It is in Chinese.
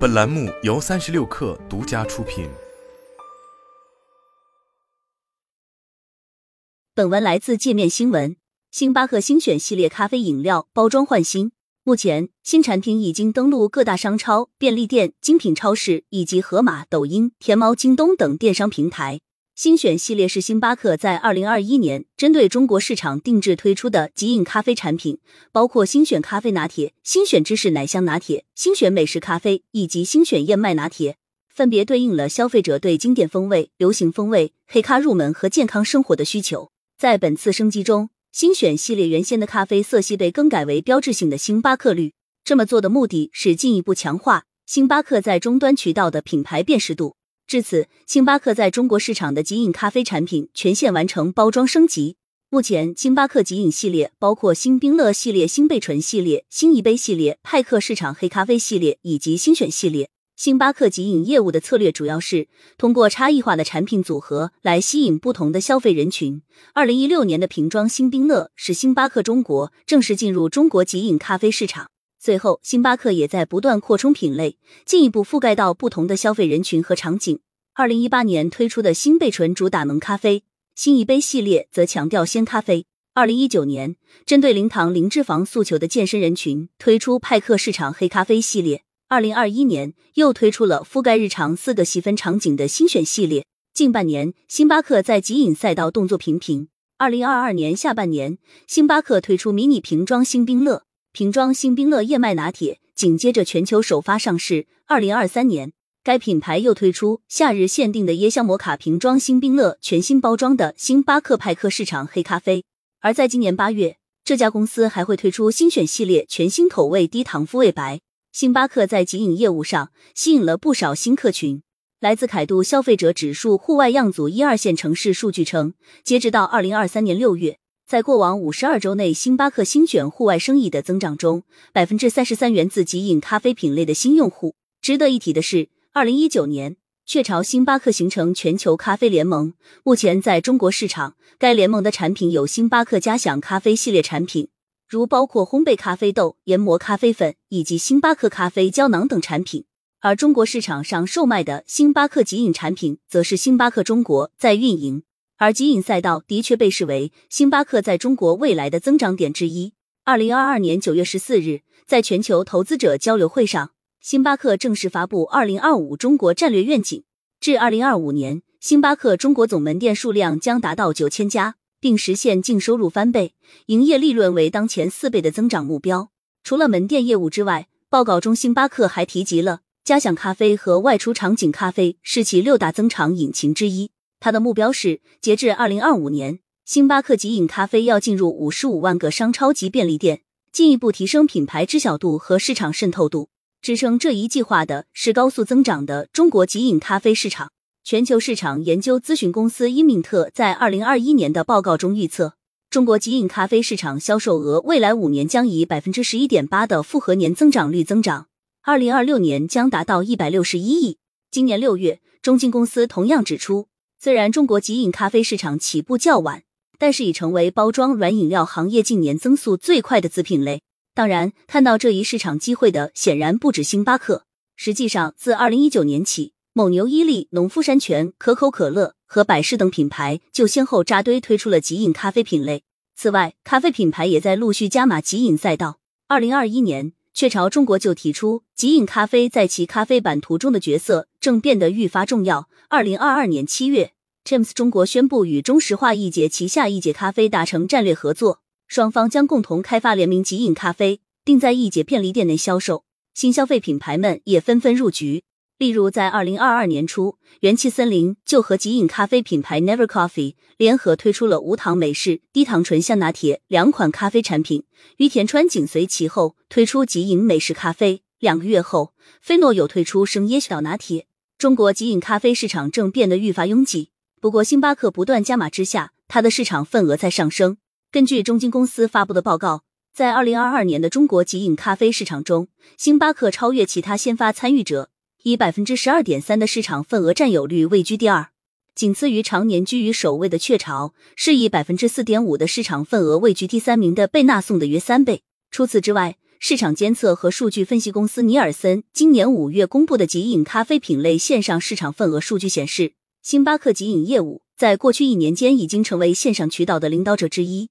本栏目由三十六氪独家出品。本文来自界面新闻。星巴克星选系列咖啡饮料包装换新，目前新产品已经登陆各大商超、便利店、精品超市以及盒马、抖音、天猫、京东等电商平台。新选系列是星巴克在二零二一年针对中国市场定制推出的即饮咖啡产品，包括新选咖啡拿铁、新选芝士奶香拿铁、新选美式咖啡以及新选燕麦拿铁，分别对应了消费者对经典风味、流行风味、黑咖入门和健康生活的需求。在本次升级中，新选系列原先的咖啡色系被更改为标志性的星巴克绿。这么做的目的是进一步强化星巴克在终端渠道的品牌辨识度。至此，星巴克在中国市场的即饮咖啡产品全线完成包装升级。目前，星巴克即饮系列包括新冰乐系列、新贝醇系列、新一杯系列、派克市场黑咖啡系列以及新选系列。星巴克即饮业务的策略主要是通过差异化的产品组合来吸引不同的消费人群。二零一六年的瓶装新冰乐使星巴克中国正式进入中国即饮咖啡市场。随后，星巴克也在不断扩充品类，进一步覆盖到不同的消费人群和场景。二零一八年推出的新贝醇主打浓咖啡，新一杯系列则强调鲜咖啡。二零一九年，针对零糖零脂肪诉求的健身人群，推出派克市场黑咖啡系列。二零二一年，又推出了覆盖日常四个细分场景的新选系列。近半年，星巴克在即饮赛道动作频频。二零二二年下半年，星巴克推出迷你瓶装新冰乐。瓶装新冰乐燕麦拿铁紧接着全球首发上市。二零二三年，该品牌又推出夏日限定的椰香摩卡瓶装新冰乐，全新包装的星巴克派克市场黑咖啡。而在今年八月，这家公司还会推出新选系列全新口味低糖肤味白。星巴克在集饮业务上吸引了不少新客群。来自凯度消费者指数户外样组一二线城市数据称，截止到二零二三年六月。在过往五十二周内，星巴克新选户外生意的增长中，百分之三十三源自即饮咖啡品类的新用户。值得一提的是，二零一九年雀巢星巴克形成全球咖啡联盟，目前在中国市场，该联盟的产品有星巴克嘉享咖啡系列产品，如包括烘焙咖啡豆、研磨咖啡粉以及星巴克咖啡胶囊等产品。而中国市场上售卖的星巴克即饮产品，则是星巴克中国在运营。而即饮赛道的确被视为星巴克在中国未来的增长点之一。二零二二年九月十四日，在全球投资者交流会上，星巴克正式发布二零二五中国战略愿景。至二零二五年，星巴克中国总门店数量将达到九千家，并实现净收入翻倍、营业利润为当前四倍的增长目标。除了门店业务之外，报告中星巴克还提及了家享咖啡和外出场景咖啡是其六大增长引擎之一。它的目标是，截至二零二五年，星巴克即饮咖啡要进入五十五万个商超级便利店，进一步提升品牌知晓度和市场渗透度。支撑这一计划的是高速增长的中国即饮咖啡市场。全球市场研究咨询公司伊敏特在二零二一年的报告中预测，中国即饮咖啡市场销售额未来五年将以百分之十一点八的复合年增长率增长，二零二六年将达到一百六十一亿。今年六月，中金公司同样指出。虽然中国即饮咖啡市场起步较晚，但是已成为包装软饮料行业近年增速最快的子品类。当然，看到这一市场机会的显然不止星巴克。实际上，自二零一九年起，蒙牛、伊利、农夫山泉、可口可乐和百事等品牌就先后扎堆推出了即饮咖啡品类。此外，咖啡品牌也在陆续加码即饮赛道。二零二一年，雀巢中国就提出，即饮咖啡在其咖啡版图中的角色正变得愈发重要。二零二二年七月，James 中国宣布与中石化易捷旗下易捷咖啡达成战略合作，双方将共同开发联名即饮咖啡，定在易捷便利店内销售。新消费品牌们也纷纷入局，例如在二零二二年初，元气森林就和极饮咖啡品牌 Never Coffee 联合推出了无糖美式、低糖醇香拿铁两款咖啡产品。于田川紧随其后推出极饮美式咖啡。两个月后，菲诺又推出生椰小拿铁。中国极饮咖啡市场正变得愈发拥挤，不过星巴克不断加码之下，它的市场份额在上升。根据中金公司发布的报告，在二零二二年的中国即饮咖啡市场中，星巴克超越其他先发参与者，以百分之十二点三的市场份额占有率位居第二，仅次于常年居于首位的雀巢，是以百分之四点五的市场份额位居第三名的贝纳颂的约三倍。除此之外，市场监测和数据分析公司尼尔森今年五月公布的即饮咖啡品类线上市场份额数据显示，星巴克即饮业务在过去一年间已经成为线上渠道的领导者之一。